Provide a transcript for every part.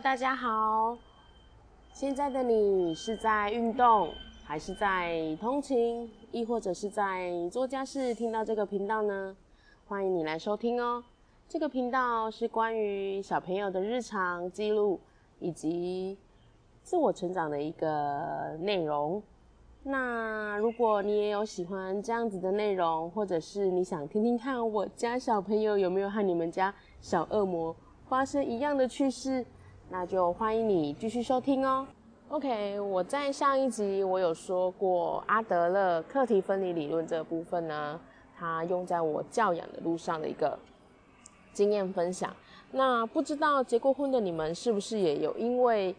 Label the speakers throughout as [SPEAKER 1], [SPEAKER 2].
[SPEAKER 1] 大家好。现在的你是在运动，还是在通勤，亦或者是在做家事？听到这个频道呢，欢迎你来收听哦。这个频道是关于小朋友的日常记录以及自我成长的一个内容。那如果你也有喜欢这样子的内容，或者是你想听听看我家小朋友有没有和你们家小恶魔发生一样的趣事，那就欢迎你继续收听哦。OK，我在上一集我有说过阿德勒课题分离理论这部分呢，它用在我教养的路上的一个经验分享。那不知道结过婚的你们是不是也有因为？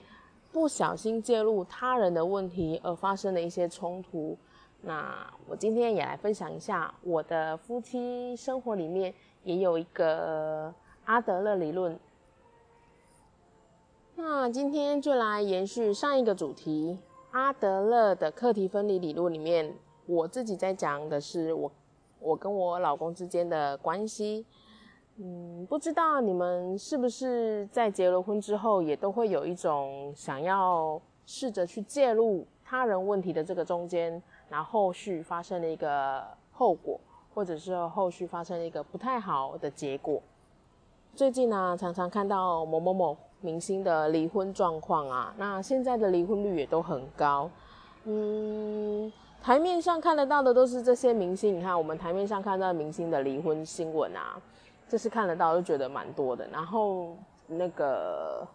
[SPEAKER 1] 不小心介入他人的问题而发生的一些冲突，那我今天也来分享一下我的夫妻生活里面也有一个阿德勒理论。那今天就来延续上一个主题，阿德勒的课题分离理论里面，我自己在讲的是我我跟我老公之间的关系。嗯，不知道你们是不是在结了婚之后，也都会有一种想要试着去介入他人问题的这个中间，然后后续发生了一个后果，或者是后续发生了一个不太好的结果。最近呢，常常看到某某某明星的离婚状况啊，那现在的离婚率也都很高。嗯，台面上看得到的都是这些明星，你看我们台面上看到明星的离婚新闻啊。这是看得到，就觉得蛮多的。然后那个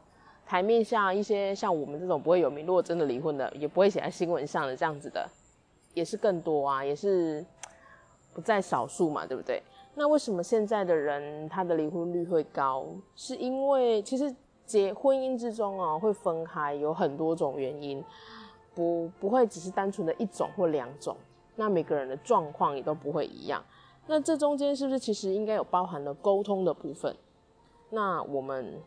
[SPEAKER 1] 台面下一些像我们这种不会有名，如果真的离婚的，也不会写在新闻上的这样子的，也是更多啊，也是不在少数嘛，对不对？那为什么现在的人他的离婚率会高？是因为其实结婚姻之中啊会分开，有很多种原因，不不会只是单纯的一种或两种。那每个人的状况也都不会一样。那这中间是不是其实应该有包含了沟通的部分？那我们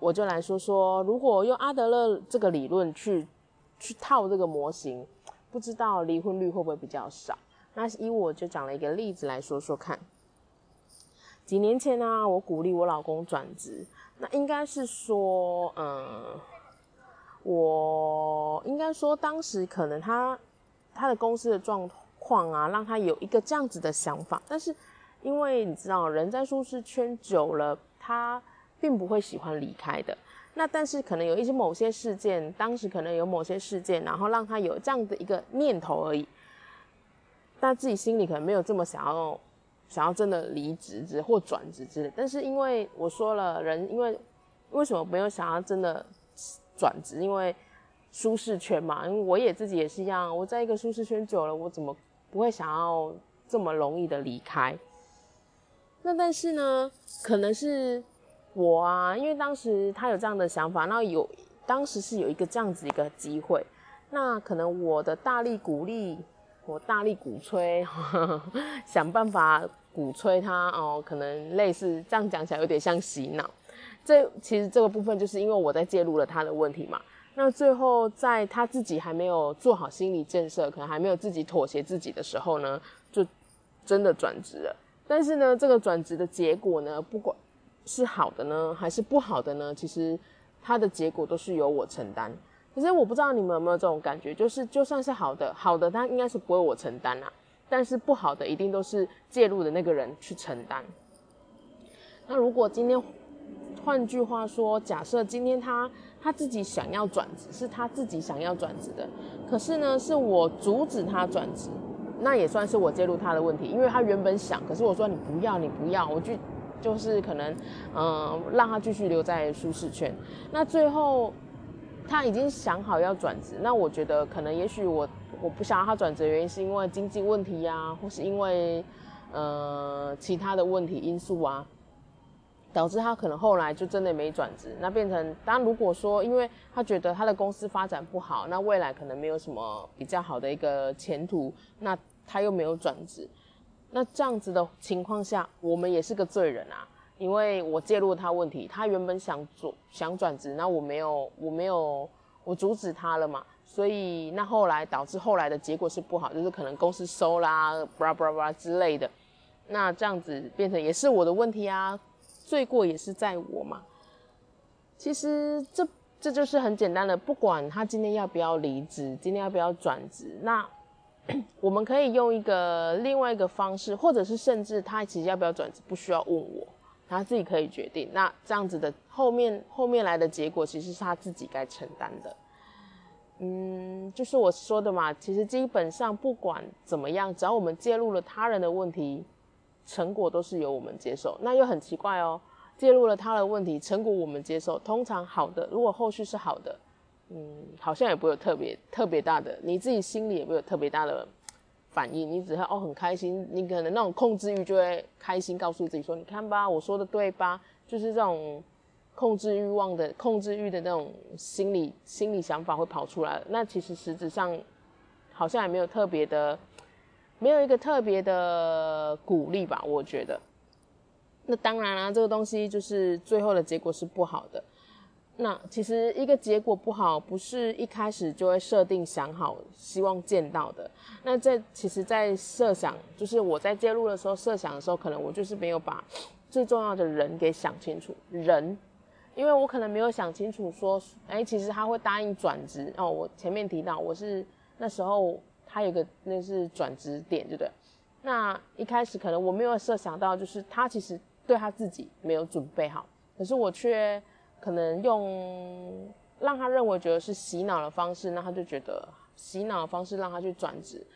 [SPEAKER 1] 我就来说说，如果用阿德勒这个理论去去套这个模型，不知道离婚率会不会比较少？那以我就讲了一个例子来说说看。几年前呢，我鼓励我老公转职，那应该是说，嗯，我应该说当时可能他他的公司的状。况啊，让他有一个这样子的想法，但是因为你知道，人在舒适圈久了，他并不会喜欢离开的。那但是可能有一些某些事件，当时可能有某些事件，然后让他有这样的一个念头而已。但自己心里可能没有这么想要，想要真的离职之或转职之类。但是因为我说了，人因为为什么没有想要真的转职？因为舒适圈嘛，因为我也自己也是一样，我在一个舒适圈久了，我怎么？不会想要这么容易的离开。那但是呢，可能是我啊，因为当时他有这样的想法，那有当时是有一个这样子一个机会，那可能我的大力鼓励，我大力鼓吹，想办法鼓吹他哦，可能类似这样讲起来有点像洗脑。这其实这个部分就是因为我在介入了他的问题嘛。那最后，在他自己还没有做好心理建设，可能还没有自己妥协自己的时候呢，就真的转职了。但是呢，这个转职的结果呢，不管是好的呢，还是不好的呢，其实它的结果都是由我承担。可是我不知道你们有没有这种感觉，就是就算是好的，好的他应该是不会我承担啊，但是不好的一定都是介入的那个人去承担。那如果今天，换句话说，假设今天他。他自己想要转职，是他自己想要转职的。可是呢，是我阻止他转职，那也算是我介入他的问题。因为他原本想，可是我说你不要，你不要，我就就是可能，嗯，让他继续留在舒适圈。那最后他已经想好要转职，那我觉得可能也许我我不想让他转职的原因，是因为经济问题呀，或是因为呃其他的问题因素啊。导致他可能后来就真的没转职，那变成当如果说，因为他觉得他的公司发展不好，那未来可能没有什么比较好的一个前途，那他又没有转职，那这样子的情况下，我们也是个罪人啊，因为我介入他问题，他原本想转想转职，那我没有我没有我阻止他了嘛，所以那后来导致后来的结果是不好，就是可能公司收啦，布拉布拉布拉之类的，那这样子变成也是我的问题啊。罪过也是在我嘛，其实这这就是很简单的，不管他今天要不要离职，今天要不要转职，那我们可以用一个另外一个方式，或者是甚至他其实要不要转职，不需要问我，他自己可以决定。那这样子的后面后面来的结果，其实是他自己该承担的。嗯，就是我说的嘛，其实基本上不管怎么样，只要我们介入了他人的问题，成果都是由我们接受。那又很奇怪哦。介入了他的问题，成果我们接受。通常好的，如果后续是好的，嗯，好像也不会有特别特别大的，你自己心里也不会有特别大的反应。你只要哦很开心，你可能那种控制欲就会开心，告诉自己说：“你看吧，我说的对吧？”就是这种控制欲望的控制欲的那种心理心理想法会跑出来。那其实实质上好像也没有特别的，没有一个特别的鼓励吧？我觉得。那当然啦，这个东西就是最后的结果是不好的。那其实一个结果不好，不是一开始就会设定想好希望见到的。那在其实，在设想，就是我在介入的时候设想的时候，可能我就是没有把最重要的人给想清楚。人，因为我可能没有想清楚说，哎，其实他会答应转职哦。我前面提到，我是那时候他有个那是转职点，对不对？那一开始可能我没有设想到，就是他其实。对他自己没有准备好，可是我却可能用让他认为觉得是洗脑的方式，那他就觉得洗脑的方式让他去转职，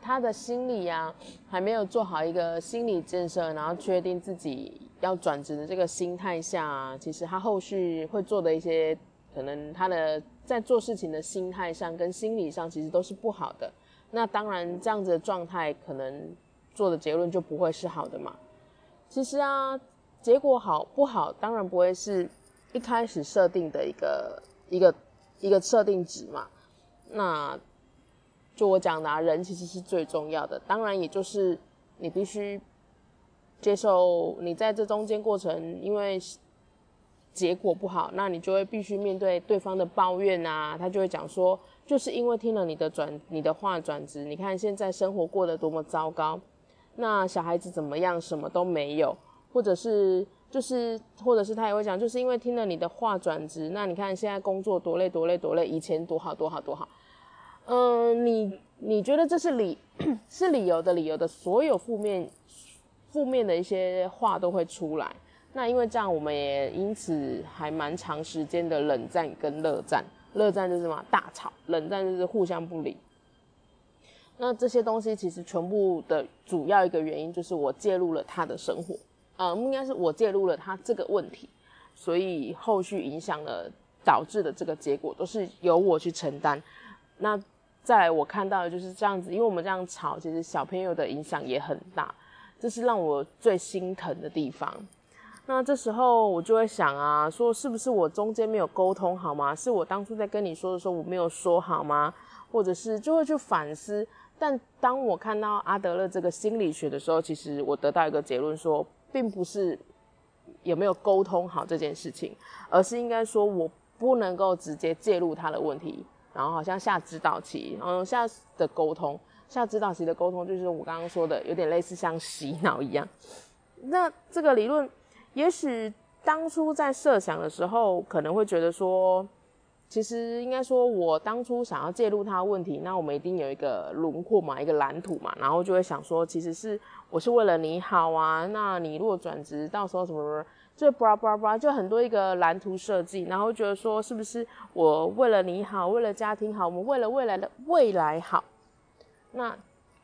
[SPEAKER 1] 他的心理呀还没有做好一个心理建设，然后确定自己要转职的这个心态下，其实他后续会做的一些可能他的在做事情的心态上跟心理上其实都是不好的，那当然这样子的状态可能做的结论就不会是好的嘛。其实啊，结果好不好，当然不会是一开始设定的一个一个一个设定值嘛。那就我讲的，啊，人其实是最重要的。当然，也就是你必须接受你在这中间过程，因为结果不好，那你就会必须面对对方的抱怨啊。他就会讲说，就是因为听了你的转你的话转职，你看现在生活过得多么糟糕。那小孩子怎么样？什么都没有，或者是就是，或者是他也会讲，就是因为听了你的话转职。那你看现在工作多累多累多累，以前多好多好多好。嗯，你你觉得这是理 是理由的理由的所有负面负面的一些话都会出来。那因为这样，我们也因此还蛮长时间的冷战跟热战。热战就是什么大吵，冷战就是互相不理。那这些东西其实全部的主要一个原因就是我介入了他的生活，呃，应该是我介入了他这个问题，所以后续影响了导致的这个结果都是由我去承担。那再来我看到的就是这样子，因为我们这样吵，其实小朋友的影响也很大，这是让我最心疼的地方。那这时候我就会想啊，说是不是我中间没有沟通好吗？是我当初在跟你说的时候我没有说好吗？或者是就会去反思。但当我看到阿德勒这个心理学的时候，其实我得到一个结论，说并不是有没有沟通好这件事情，而是应该说我不能够直接介入他的问题，然后好像下指导棋，嗯，下的沟通，下指导棋的沟通，就是我刚刚说的，有点类似像洗脑一样。那这个理论，也许当初在设想的时候，可能会觉得说。其实应该说，我当初想要介入他的问题，那我们一定有一个轮廓嘛，一个蓝图嘛，然后就会想说，其实是我是为了你好啊。那你如果转职，到时候什么什么，就布拉布拉布拉，就很多一个蓝图设计，然后觉得说，是不是我为了你好，为了家庭好，我们为了未来的未来好，那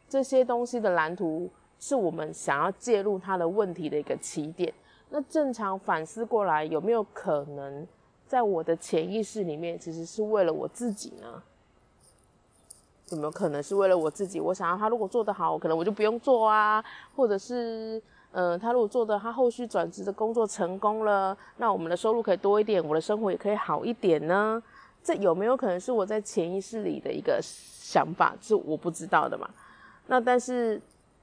[SPEAKER 1] 这些东西的蓝图是我们想要介入他的问题的一个起点。那正常反思过来，有没有可能？在我的潜意识里面，其实是为了我自己呢？有没有可能是为了我自己？我想要他如果做得好，可能我就不用做啊，或者是，嗯，他如果做的，他后续转职的工作成功了，那我们的收入可以多一点，我的生活也可以好一点呢？这有没有可能是我在潜意识里的一个想法？是我不知道的嘛？那但是，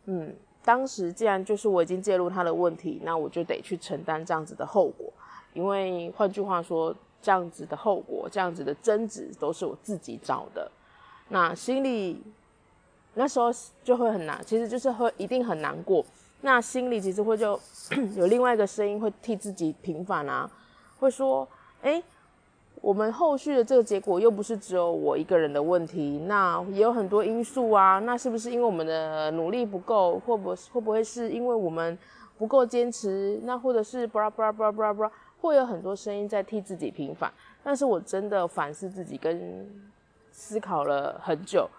[SPEAKER 1] 嗯，当时既然就是我已经介入他的问题，那我就得去承担这样子的后果。因为换句话说，这样子的后果，这样子的争执都是我自己找的，那心里那时候就会很难，其实就是会一定很难过。那心里其实会就 有另外一个声音会替自己平反啊，会说：哎，我们后续的这个结果又不是只有我一个人的问题，那也有很多因素啊。那是不是因为我们的努力不够，会不会不会是因为我们不够坚持？那或者是布拉布拉布拉布拉布拉，会有很多声音在替自己平反。但是我真的反思自己跟思考了很久，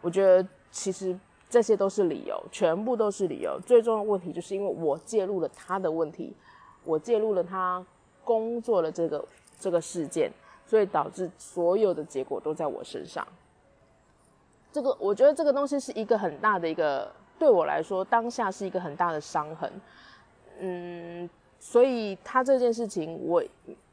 [SPEAKER 1] 我觉得其实这些都是理由，全部都是理由。最重要的问题就是因为我介入了他的问题，我介入了他工作的这个这个事件，所以导致所有的结果都在我身上。这个我觉得这个东西是一个很大的一个，对我来说当下是一个很大的伤痕。嗯，所以他这件事情我。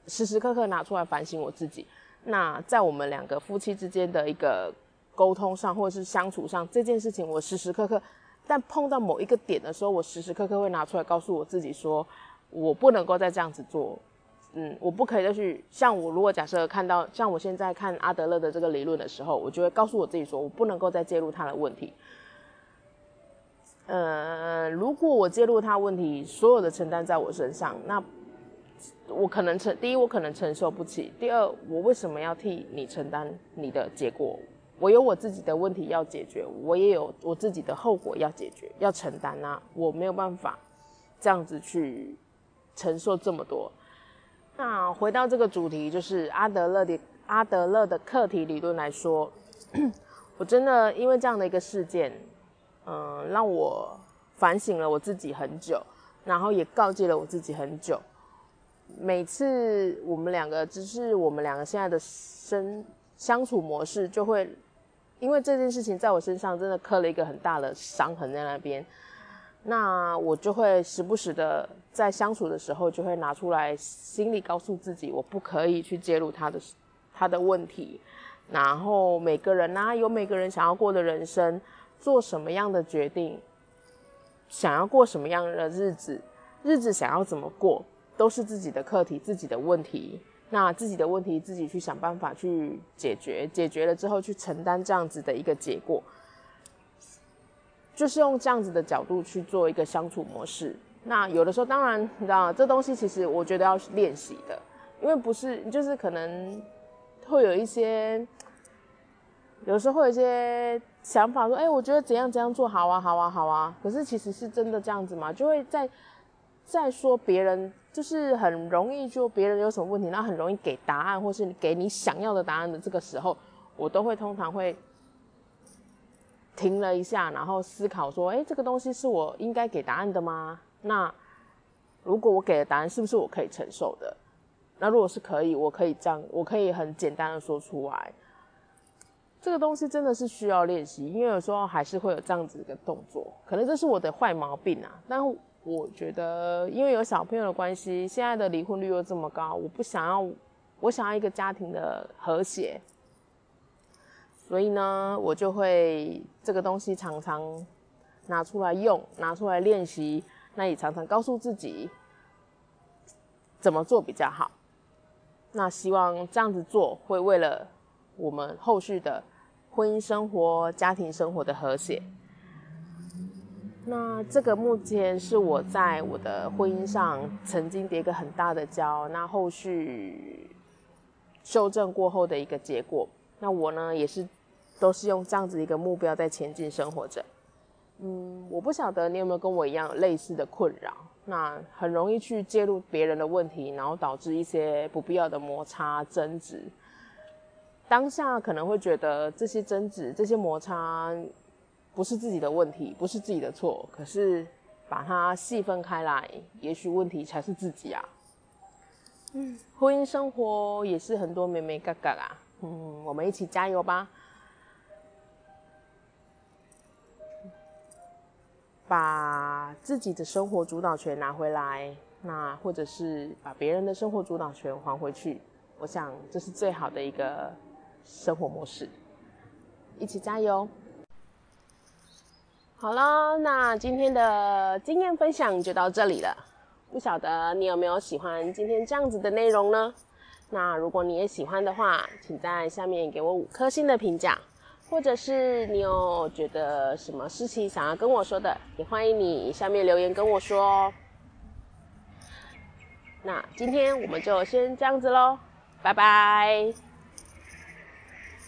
[SPEAKER 1] 时时刻刻拿出来反省我自己。那在我们两个夫妻之间的一个沟通上，或者是相处上，这件事情我时时刻刻，但碰到某一个点的时候，我时时刻刻会拿出来告诉我自己说，我不能够再这样子做。嗯，我不可以再去像我如果假设看到像我现在看阿德勒的这个理论的时候，我就会告诉我自己说，我不能够再介入他的问题。呃，如果我介入他问题，所有的承担在我身上，那。我可能承第一，我可能承受不起；第二，我为什么要替你承担你的结果？我有我自己的问题要解决，我也有我自己的后果要解决、要承担啊！我没有办法这样子去承受这么多。那回到这个主题，就是阿德勒的阿德勒的课题理论来说，我真的因为这样的一个事件，嗯，让我反省了我自己很久，然后也告诫了我自己很久。每次我们两个，只是我们两个现在的生相处模式，就会因为这件事情在我身上真的刻了一个很大的伤痕在那边。那我就会时不时的在相处的时候，就会拿出来，心里告诉自己，我不可以去介入他的他的问题。然后每个人呢，有每个人想要过的人生，做什么样的决定，想要过什么样的日子，日子想要怎么过。都是自己的课题，自己的问题。那自己的问题自己去想办法去解决，解决了之后去承担这样子的一个结果，就是用这样子的角度去做一个相处模式。那有的时候，当然你知道，这东西其实我觉得要练习的，因为不是就是可能会有一些，有时候会有一些想法说，哎，我觉得怎样怎样做好啊，好啊，好啊。可是其实是真的这样子吗？就会在在说别人。就是很容易，就别人有什么问题，那很容易给答案，或是给你想要的答案的这个时候，我都会通常会停了一下，然后思考说：，哎，这个东西是我应该给答案的吗？那如果我给的答案是不是我可以承受的？那如果是可以，我可以这样，我可以很简单的说出来。这个东西真的是需要练习，因为有时候还是会有这样子一个动作，可能这是我的坏毛病啊，但。我觉得，因为有小朋友的关系，现在的离婚率又这么高，我不想要，我想要一个家庭的和谐，所以呢，我就会这个东西常常拿出来用，拿出来练习，那也常常告诉自己怎么做比较好。那希望这样子做会为了我们后续的婚姻生活、家庭生活的和谐。那这个目前是我在我的婚姻上曾经叠一个很大的跤，那后续修正过后的一个结果。那我呢也是都是用这样子一个目标在前进生活着。嗯，我不晓得你有没有跟我一样类似的困扰，那很容易去介入别人的问题，然后导致一些不必要的摩擦争执。当下可能会觉得这些争执、这些摩擦。不是自己的问题，不是自己的错，可是把它细分开来，也许问题才是自己啊。嗯，婚姻生活也是很多美美嘎嘎啊。嗯，我们一起加油吧，把自己的生活主导权拿回来，那或者是把别人的生活主导权还回去，我想这是最好的一个生活模式。一起加油！好了，那今天的经验分享就到这里了。不晓得你有没有喜欢今天这样子的内容呢？那如果你也喜欢的话，请在下面给我五颗星的评价，或者是你有觉得什么事情想要跟我说的，也欢迎你下面留言跟我说哦。那今天我们就先这样子喽，拜拜。